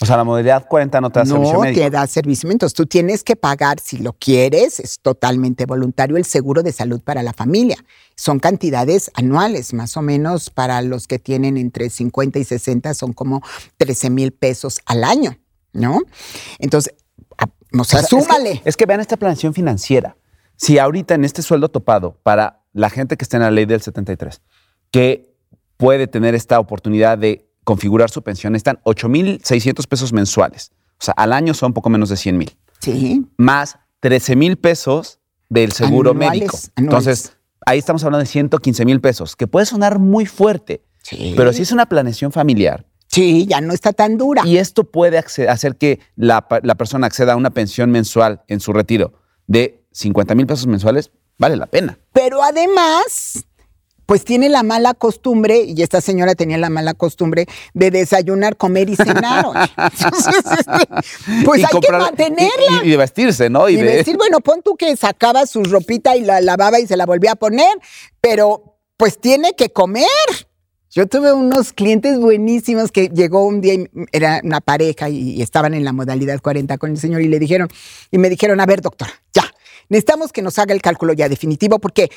O sea, la modalidad 40 no te da servicio No te da servicio. Entonces tú tienes que pagar, si lo quieres, es totalmente voluntario, el seguro de salud para la familia. Son cantidades anuales, más o menos para los que tienen entre 50 y 60, son como 13 mil pesos al año, ¿no? Entonces, o sea, O sea, es que-. Es que, vean esta planeación financiera. Si ahorita en este sueldo topado para la gente que está en la ley del 73, que puede tener esta oportunidad de configurar su pensión, están 8,600 pesos mensuales. O sea, al año son poco menos de 100 mil. Sí. Más 13 mil pesos del seguro Anuales, médico. anuales. Entonces, ahí estamos hablando de 115 mil pesos, que puede sonar muy fuerte, Sí. pero si es una planeación familiar, Sí, ya no está tan dura. y esto puede hacer que la, la persona acceda a una pensión mensual en su retiro de 50 mil pesos mensuales, vale la pena. Pero además, pues tiene la mala costumbre, y esta señora tenía la mala costumbre de desayunar, comer y cenar. Entonces, [LAUGHS] este, [LAUGHS] pues Y hay comprar- que mantenerla. Y, y vestirse, ¿no? Y, Y, de, decir, bueno, pon tú que sacaba su ropita y la lavaba y se la volvía a poner, pero pues tiene que comer. Yo tuve unos clientes buenísimos que llegó un día, y era una pareja y, y estaban en la modalidad 40 con el señor y le dijeron, y me dijeron, a ver, doctora, ya, necesitamos que nos haga el cálculo ya definitivo porque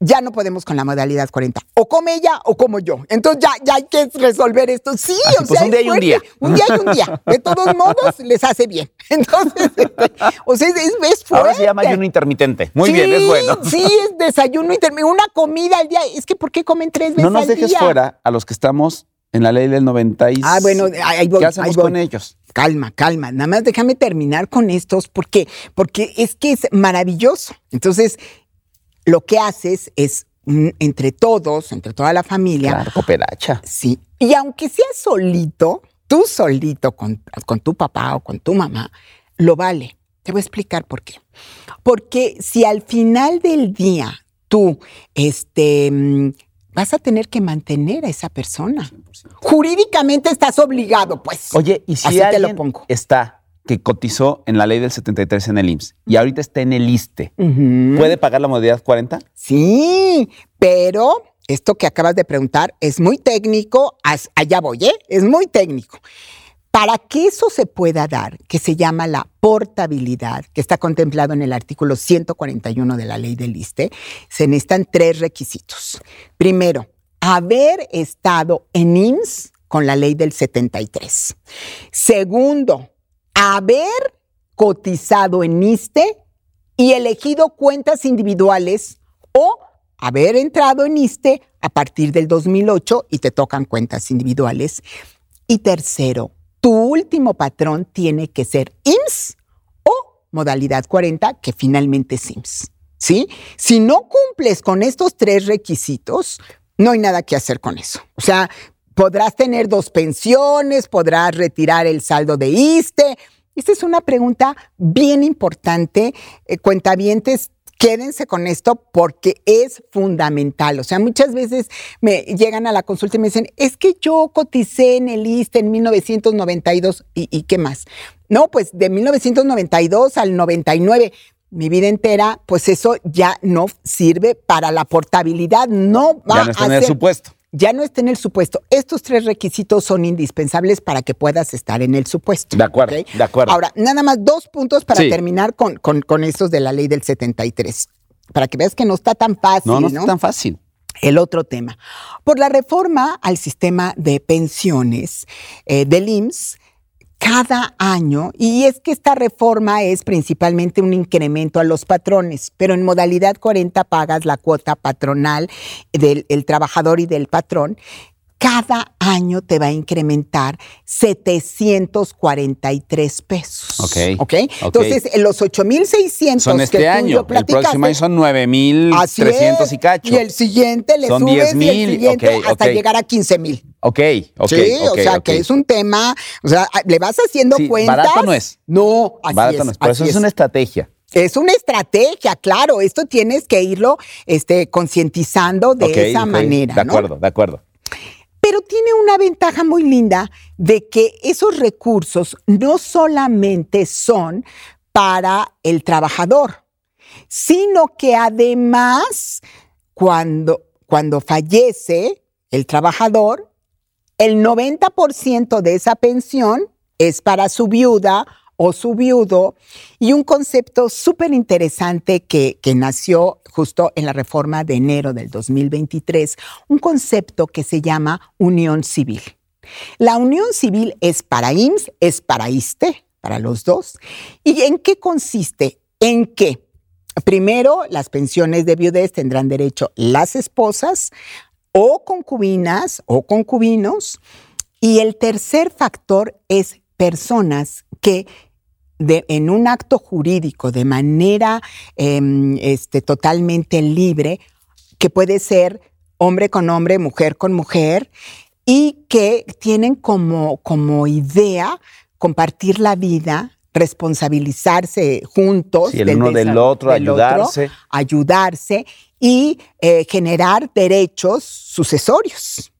ya no podemos con la modalidad 40. O come ella o como yo. Entonces ya, ya hay que resolver esto. Sí, Así, o pues, sea, un día y un día. Un día y un día. De todos modos, les hace bien. [LAUGHS] Entonces, este, o sea, es, es, fuerte. Ahora se llama ayuno intermitente. Muy bien, es bueno. Sí, es desayuno intermitente. Una comida al día. Es que ¿por qué comen tres veces No nos al dejes día? fuera a los que estamos en la ley del 96. Ah, bueno, ahí voy, ¿Qué hacemos ahí voy. con ellos? Calma, calma. Nada más déjame terminar con estos porque, porque es que es maravilloso. Entonces, lo que haces es entre todos, entre toda la familia, Claro, cooperacha. Sí. Y aunque seas solito, tú solito con, con tu papá o con tu mamá, lo vale. Te voy a explicar por qué. Porque si al final del día tú este, mm, vas a tener que mantener a esa persona, jurídicamente estás obligado, pues. Oye, ¿y si Así te alguien lo pongo. está que cotizó en la ley del 73 en el IMSS y ahorita está en el ISTE. ¿puede pagar la modalidad 40? Sí, pero esto que acabas de preguntar es muy técnico, allá voy, ¿eh? Es muy técnico. Para que eso se pueda dar, que se llama la portabilidad, que está contemplado en el artículo 141 de la ley del ISTE, se necesitan tres requisitos. Primero, haber estado en IMSS con la ley del 73. Segundo, haber cotizado en ISTE y elegido cuentas individuales o haber entrado en ISTE a partir del 2008 y te tocan cuentas individuales. Y tercero, tu último patrón tiene que ser IMSS o modalidad 40, que finalmente es IMSS. ¿Sí? Si no cumples con estos tres requisitos, no hay nada que hacer con eso. O sea, podrás tener dos pensiones, podrás retirar el saldo de ISTE. Esta es una pregunta bien importante. Eh, cuentavientes, quédense con esto porque es fundamental. O sea, muchas veces me llegan a la consulta y me dicen, es que yo coticé en el ISTE en 1992 y, y qué más. No, pues de 1992 al 99 mi vida entera, pues eso ya no sirve para la portabilidad, no va Ya no está a en el ser- supuesto. Ya no está en el supuesto. Estos tres requisitos son indispensables para que puedas estar en el supuesto. De acuerdo, de acuerdo. Ahora, nada más dos puntos para Sí. terminar con, con, con estos de la ley del 73. Para que veas que no está tan fácil. No, no es tan fácil. El otro tema. Por la reforma al sistema de pensiones eh, del IMSS, cada año, y es que esta reforma es principalmente un incremento a los patrones, pero en modalidad 40 pagas la cuota patronal del el trabajador y del patrón. Cada año te va a incrementar 743 pesos. Ok, ¿Ok? ok. Entonces, en los 8,600 Son que este tú y yo año. El próximo año son Así 9,300 es. y cacho. Y el siguiente le Son subes y 10,000, el siguiente hasta llegar a 15 mil. Ok, ok. sí, o sea que es un tema, o sea, le vas haciendo Sí, cuentas. barato no es. No, así Barato es, no es. Por eso es una estrategia. Es una estrategia, claro. Esto tienes que irlo este, concientizando de esa manera. De ¿no? acuerdo, de acuerdo. Pero tiene una ventaja muy linda de que esos recursos no solamente son para el trabajador, sino que además cuando, cuando fallece el trabajador, el 90% de esa pensión es para su viuda o su viudo y un concepto súper interesante que, que nació justo en la reforma de enero del 2023, un concepto que se llama unión civil. La unión civil es para IMSS, es para ISTE, para los dos. ¿Y en qué consiste? En que, primero, las pensiones de viudez tendrán derecho las esposas o concubinas o concubinos. Y el tercer factor es personas que de- en un acto jurídico de manera em, este, totalmente libre, que puede ser hombre con hombre, mujer con mujer, y que tienen como, como idea compartir la vida, responsabilizarse juntos. Sí, el uno del otro, ayudarse. ayudarse y eh, generar derechos sucesorios.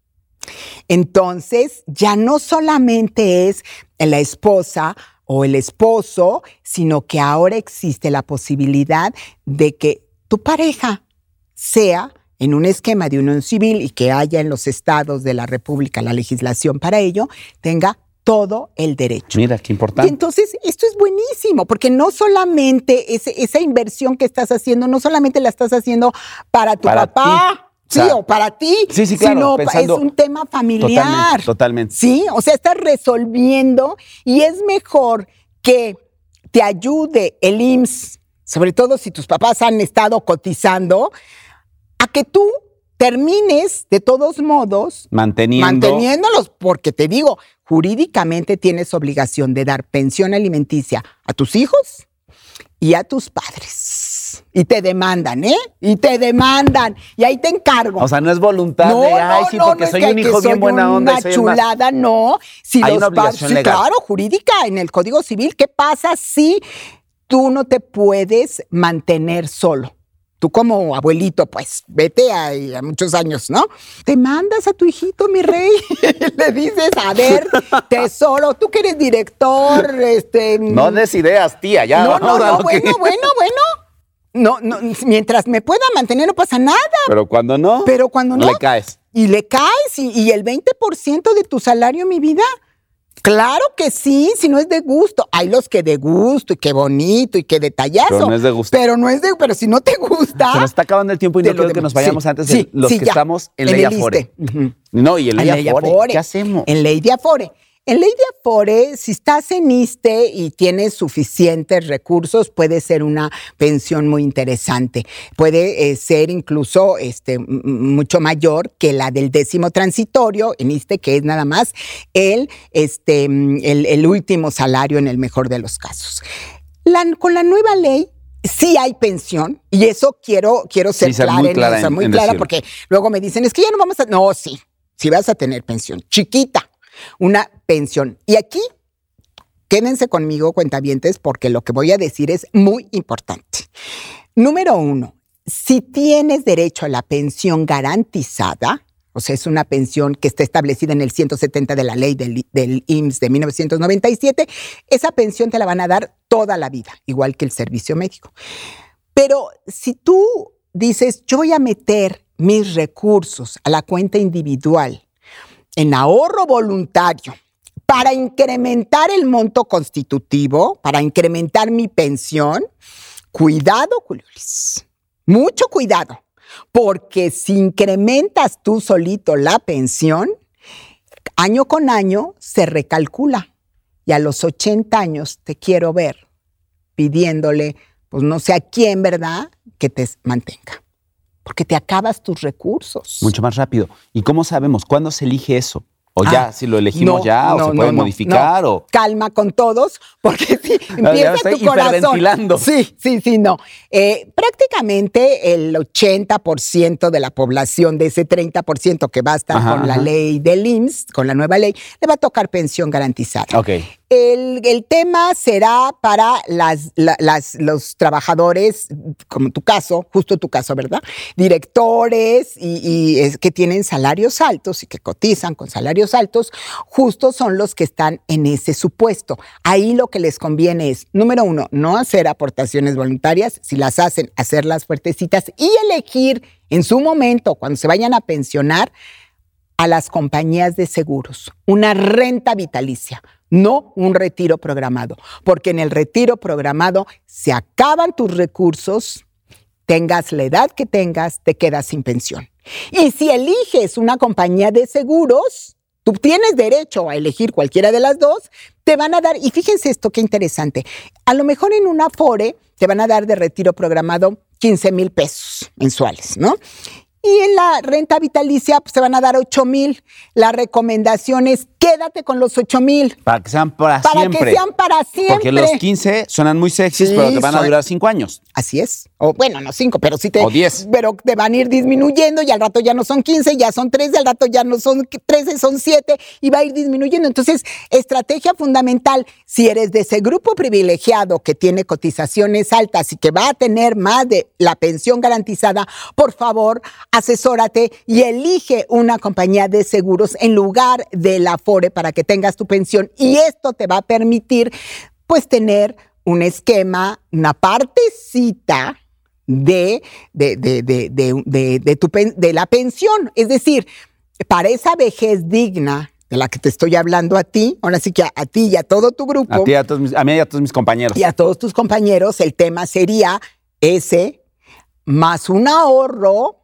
Entonces, ya no solamente es la esposa o el esposo, sino que ahora existe la posibilidad de que tu pareja sea en un esquema de unión civil y que haya en los estados de la República la legislación para ello, tenga todo el derecho. Mira, qué Y importante. entonces esto es buenísimo, porque no solamente ese- esa inversión que estás haciendo, no solamente la estás haciendo para tu Para papá, ti. Sí, O sea, o para ti, sí, sí, claro, sino pensando- es un tema familiar. Totalmente, totalmente. Sí, o sea, estás resolviendo y es mejor que te ayude el IMSS, sobre todo si tus papás han estado cotizando, a que tú termines de todos modos Manteniendo. manteniéndolos, porque te digo, jurídicamente tienes obligación de dar pensión alimenticia a tus hijos y a tus padres. Y te demandan, ¿eh? Y te demandan. Y ahí te encargo. O sea, no es voluntad de, ay, sí, porque es soy un hijo bien buena onda. Una soy el chulada, no. Si Hay los una obligación sí, legal. claro, jurídica en el Código Civil. ¿Qué pasa si tú no te puedes mantener solo? Tú como abuelito, pues vete a, a muchos años, ¿no? Te mandas a tu hijito, mi rey, [LAUGHS] le dices, a ver, tesoro, tú que eres director, este... No des ideas, tía, ya. no, no, no, que- bueno, [LAUGHS] bueno, bueno. No, no, mientras me pueda mantener no pasa nada, Pero cuando no, pero cuando no, le caes. y le caes y, y el 20% de tu salario, mi vida. Claro que sí, si no es de gusto. Hay los que de gusto y qué bonito y qué detallazo. Pero no es de gusto. Pero no es de, pero si no te gusta. Se nos está acabando el tiempo y no quiero que nos vayamos sí, antes de sí, los sí, que ya. estamos en, En Ley Afore. No, y en Ley, Afore. ¿Qué hacemos? En ley Afore. En ley de Afore, si estás en ISTE y tienes suficientes recursos, puede ser una pensión muy interesante. Puede eh, ser incluso este, mucho mayor que la del décimo transitorio en ISTE, que es nada más el, este, el, el último salario en el mejor de los casos. La- con la nueva ley sí hay pensión y eso quiero, quiero ser Sí, ser clara muy en clara eso, en- muy en clara decirlo. porque luego me dicen, es que ya no vamos a... No, sí, sí vas a tener pensión, chiquita, una pensión. Y aquí, quédense conmigo, cuentavientes, porque lo que voy a decir es muy importante. Número uno, si tienes derecho a la pensión garantizada, o sea, es una pensión que está establecida en el 170 de la ley del, del IMSS de 1997, esa pensión te la van a dar toda la vida, igual que el servicio médico. Pero si tú dices, yo voy a meter mis recursos a la cuenta individual en ahorro voluntario para incrementar el monto constitutivo, para incrementar mi pensión, cuidado, Julio Luis, mucho cuidado, porque si incrementas tú solito la pensión, año con año se recalcula y a los 80 años te quiero ver pidiéndole, pues no sé a quién, ¿verdad?, que te mantenga. Porque te acabas tus recursos. Mucho más rápido. ¿Y cómo sabemos cuándo se elige eso? O ya, Ah, si lo elegimos no, ya, o se puede no, modificar, o. Calma con todos, [LAUGHS] porque si [LAUGHS] empieza estoy tu corazón. Sí, sí, sí, no. Eh, prácticamente el 80% de la población, de ese 30% que va a estar Ajá, con la ley del IMSS, con la nueva ley, le va a tocar pensión garantizada. Ok. El, tema será para las, la- las- los trabajadores, como tu caso, justo tu caso, ¿verdad? Directores y, que tienen salarios altos y que cotizan con salarios altos, justo son los que están en ese supuesto. Ahí lo que les conviene es, número uno, no hacer aportaciones voluntarias, si las hacen, hacerlas fuertecitas y elegir en su momento, cuando se vayan a pensionar, a las compañías de seguros, una renta vitalicia, no un retiro programado, porque en el retiro programado se acaban tus recursos, tengas la edad que tengas, te quedas sin pensión. Y si eliges una compañía de seguros, tú tienes derecho a elegir cualquiera de las dos, te van a dar, y fíjense esto qué interesante, a lo mejor en una FORE te van a dar de retiro programado 15 mil pesos mensuales, ¿no? Y en la renta vitalicia pues, se van a dar 8 mil. La recomendación es quédate con los 8 mil. Para que sean para, Para siempre. que sean para siempre. Porque los 15 suenan muy sexys, Sí, pero te van a durar 5 años. Así es. O bueno, no cinco, pero sí te. O diez. Pero te van a ir disminuyendo y al rato ya no son 15, ya son 13, al rato ya no son 13, son 7 y va a ir disminuyendo. Entonces, estrategia fundamental, si eres de ese grupo privilegiado que tiene cotizaciones altas y que va a tener más de la pensión garantizada, por favor, asesórate y elige una compañía de seguros en lugar de la FORE para que tengas tu pensión y esto te va a permitir pues tener un esquema, una partecita de, de, de, de, de- de- de tu de la pensión. Es decir, para esa vejez digna de la que te estoy hablando a ti, ahora sí que a, a ti y a todo tu grupo A, ti a, todos mis- a mí y a todos mis compañeros. y a todos tus compañeros, el tema sería ese, más un ahorro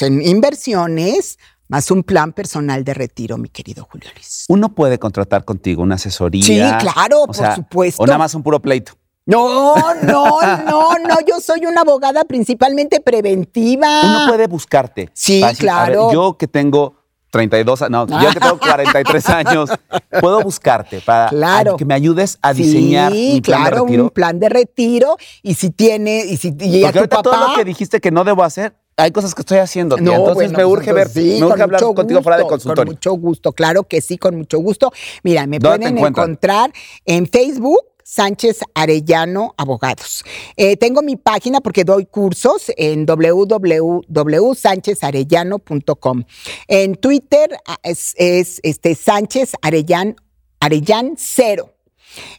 en inversiones, más un plan personal de retiro, mi querido Julio Luis. Uno puede contratar contigo una asesoría. Sí, claro, o por sea, supuesto. O nada más un puro pleito. No, no, no, no. Yo soy una abogada principalmente preventiva. Uno puede buscarte. Sí, Fácil. A ver, claro. yo que tengo 32, a- no, yo que tengo 43 [LAUGHS] años, puedo buscarte para Claro. que me ayudes a diseñar sí, mi plan claro, de retiro. un plan de retiro. Y si tiene, y si y a tu ahorita todo papá. lo que dijiste que no debo hacer, hay cosas que estoy haciendo. tía. No, entonces bueno, me pues urge ver, entonces sí, me urge hablar contigo fuera de consultorio. Con mucho gusto, claro que sí, con mucho gusto. Mira, me ¿Dónde te pueden encontrar en Facebook. Sánchez Arellano Abogados. Eh, tengo mi página porque doy cursos en www.sanchezarellano.com. En Twitter ah, es, es, este Sánchez Arellán, Arellán Cero.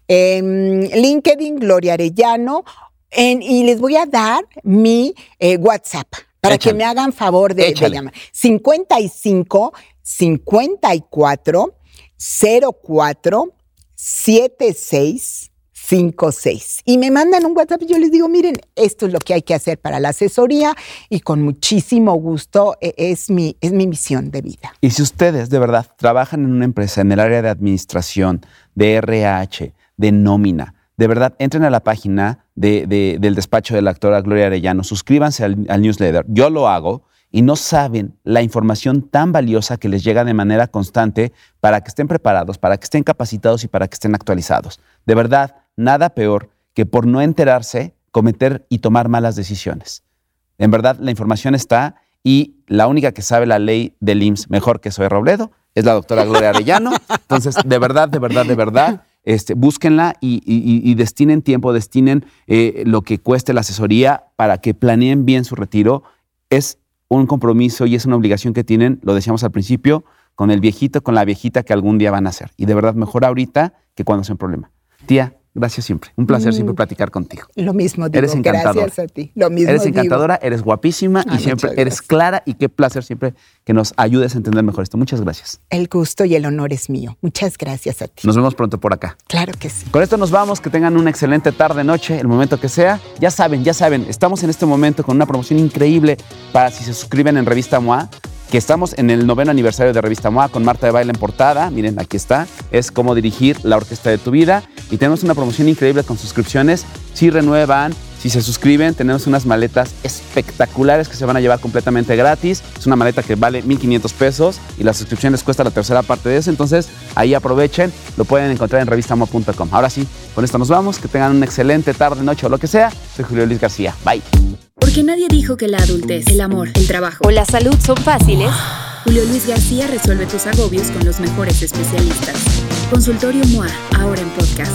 En LinkedIn, Gloria Arellano. En- y les voy a dar mi eh, WhatsApp para que me hagan favor de, de llamar. 55 54 04 76 56. Y me mandan un WhatsApp y yo les digo, miren, esto es lo que hay que hacer para la asesoría y con muchísimo gusto eh, es mi, es mi misión de vida. Y si ustedes de verdad trabajan en una empresa en el área de administración, de RH, de nómina, de verdad entren a la página de- de- del despacho de la actora Gloria Arellano, suscríbanse al, al newsletter. Yo lo hago y no saben la información tan valiosa que les llega de manera constante para que estén preparados, para que estén capacitados y para que estén actualizados. De verdad, nada peor que por no enterarse cometer y tomar malas decisiones. En verdad, la información está y la única que sabe la ley del IMSS mejor que soy Robledo es la doctora Gloria Arellano. Entonces, de verdad, de verdad, de verdad, este, búsquenla y, y- y destinen tiempo, destinen eh, lo que cueste la asesoría para que planeen bien su retiro. Es un compromiso y es una obligación que tienen, lo decíamos al principio, con el viejito, con la viejita que algún día van a ser. Y de verdad, mejor ahorita que cuando sea un problema. Tía, gracias siempre. Un placer siempre platicar contigo. Lo mismo digo, Eres encantadora. gracias a ti. Lo mismo Eres digo. encantadora, eres guapísima y siempre eres clara y qué placer siempre que nos ayudes a entender mejor esto. Muchas gracias. El gusto y el honor es mío. Muchas gracias a ti. Nos vemos pronto por acá. Claro que sí. Con esto nos vamos, que tengan una excelente tarde, noche, el momento que sea. Ya saben, ya saben, estamos en este momento con una promoción increíble para si se suscriben en Revista MOA, que estamos en el noveno aniversario de Revista MOA con Marta de Baile en portada. Miren, aquí está. Es cómo dirigir la orquesta de tu vida. Y tenemos una promoción increíble con suscripciones. Si renuevan, si se suscriben, tenemos unas maletas espectaculares que se van a llevar completamente gratis. Es una maleta que vale 1.500 pesos y la suscripción les cuesta la tercera parte de eso. Entonces, ahí aprovechen. Lo pueden encontrar en revistamoa.com. Ahora sí, con esto nos vamos. Que tengan una excelente tarde, noche o lo que sea. Soy Julio Luis García. Bye. Porque nadie dijo que la adultez, el amor, el trabajo o la salud son fáciles, Julio Luis García resuelve tus agobios con los mejores especialistas. Consultorio MOA, ahora en podcast.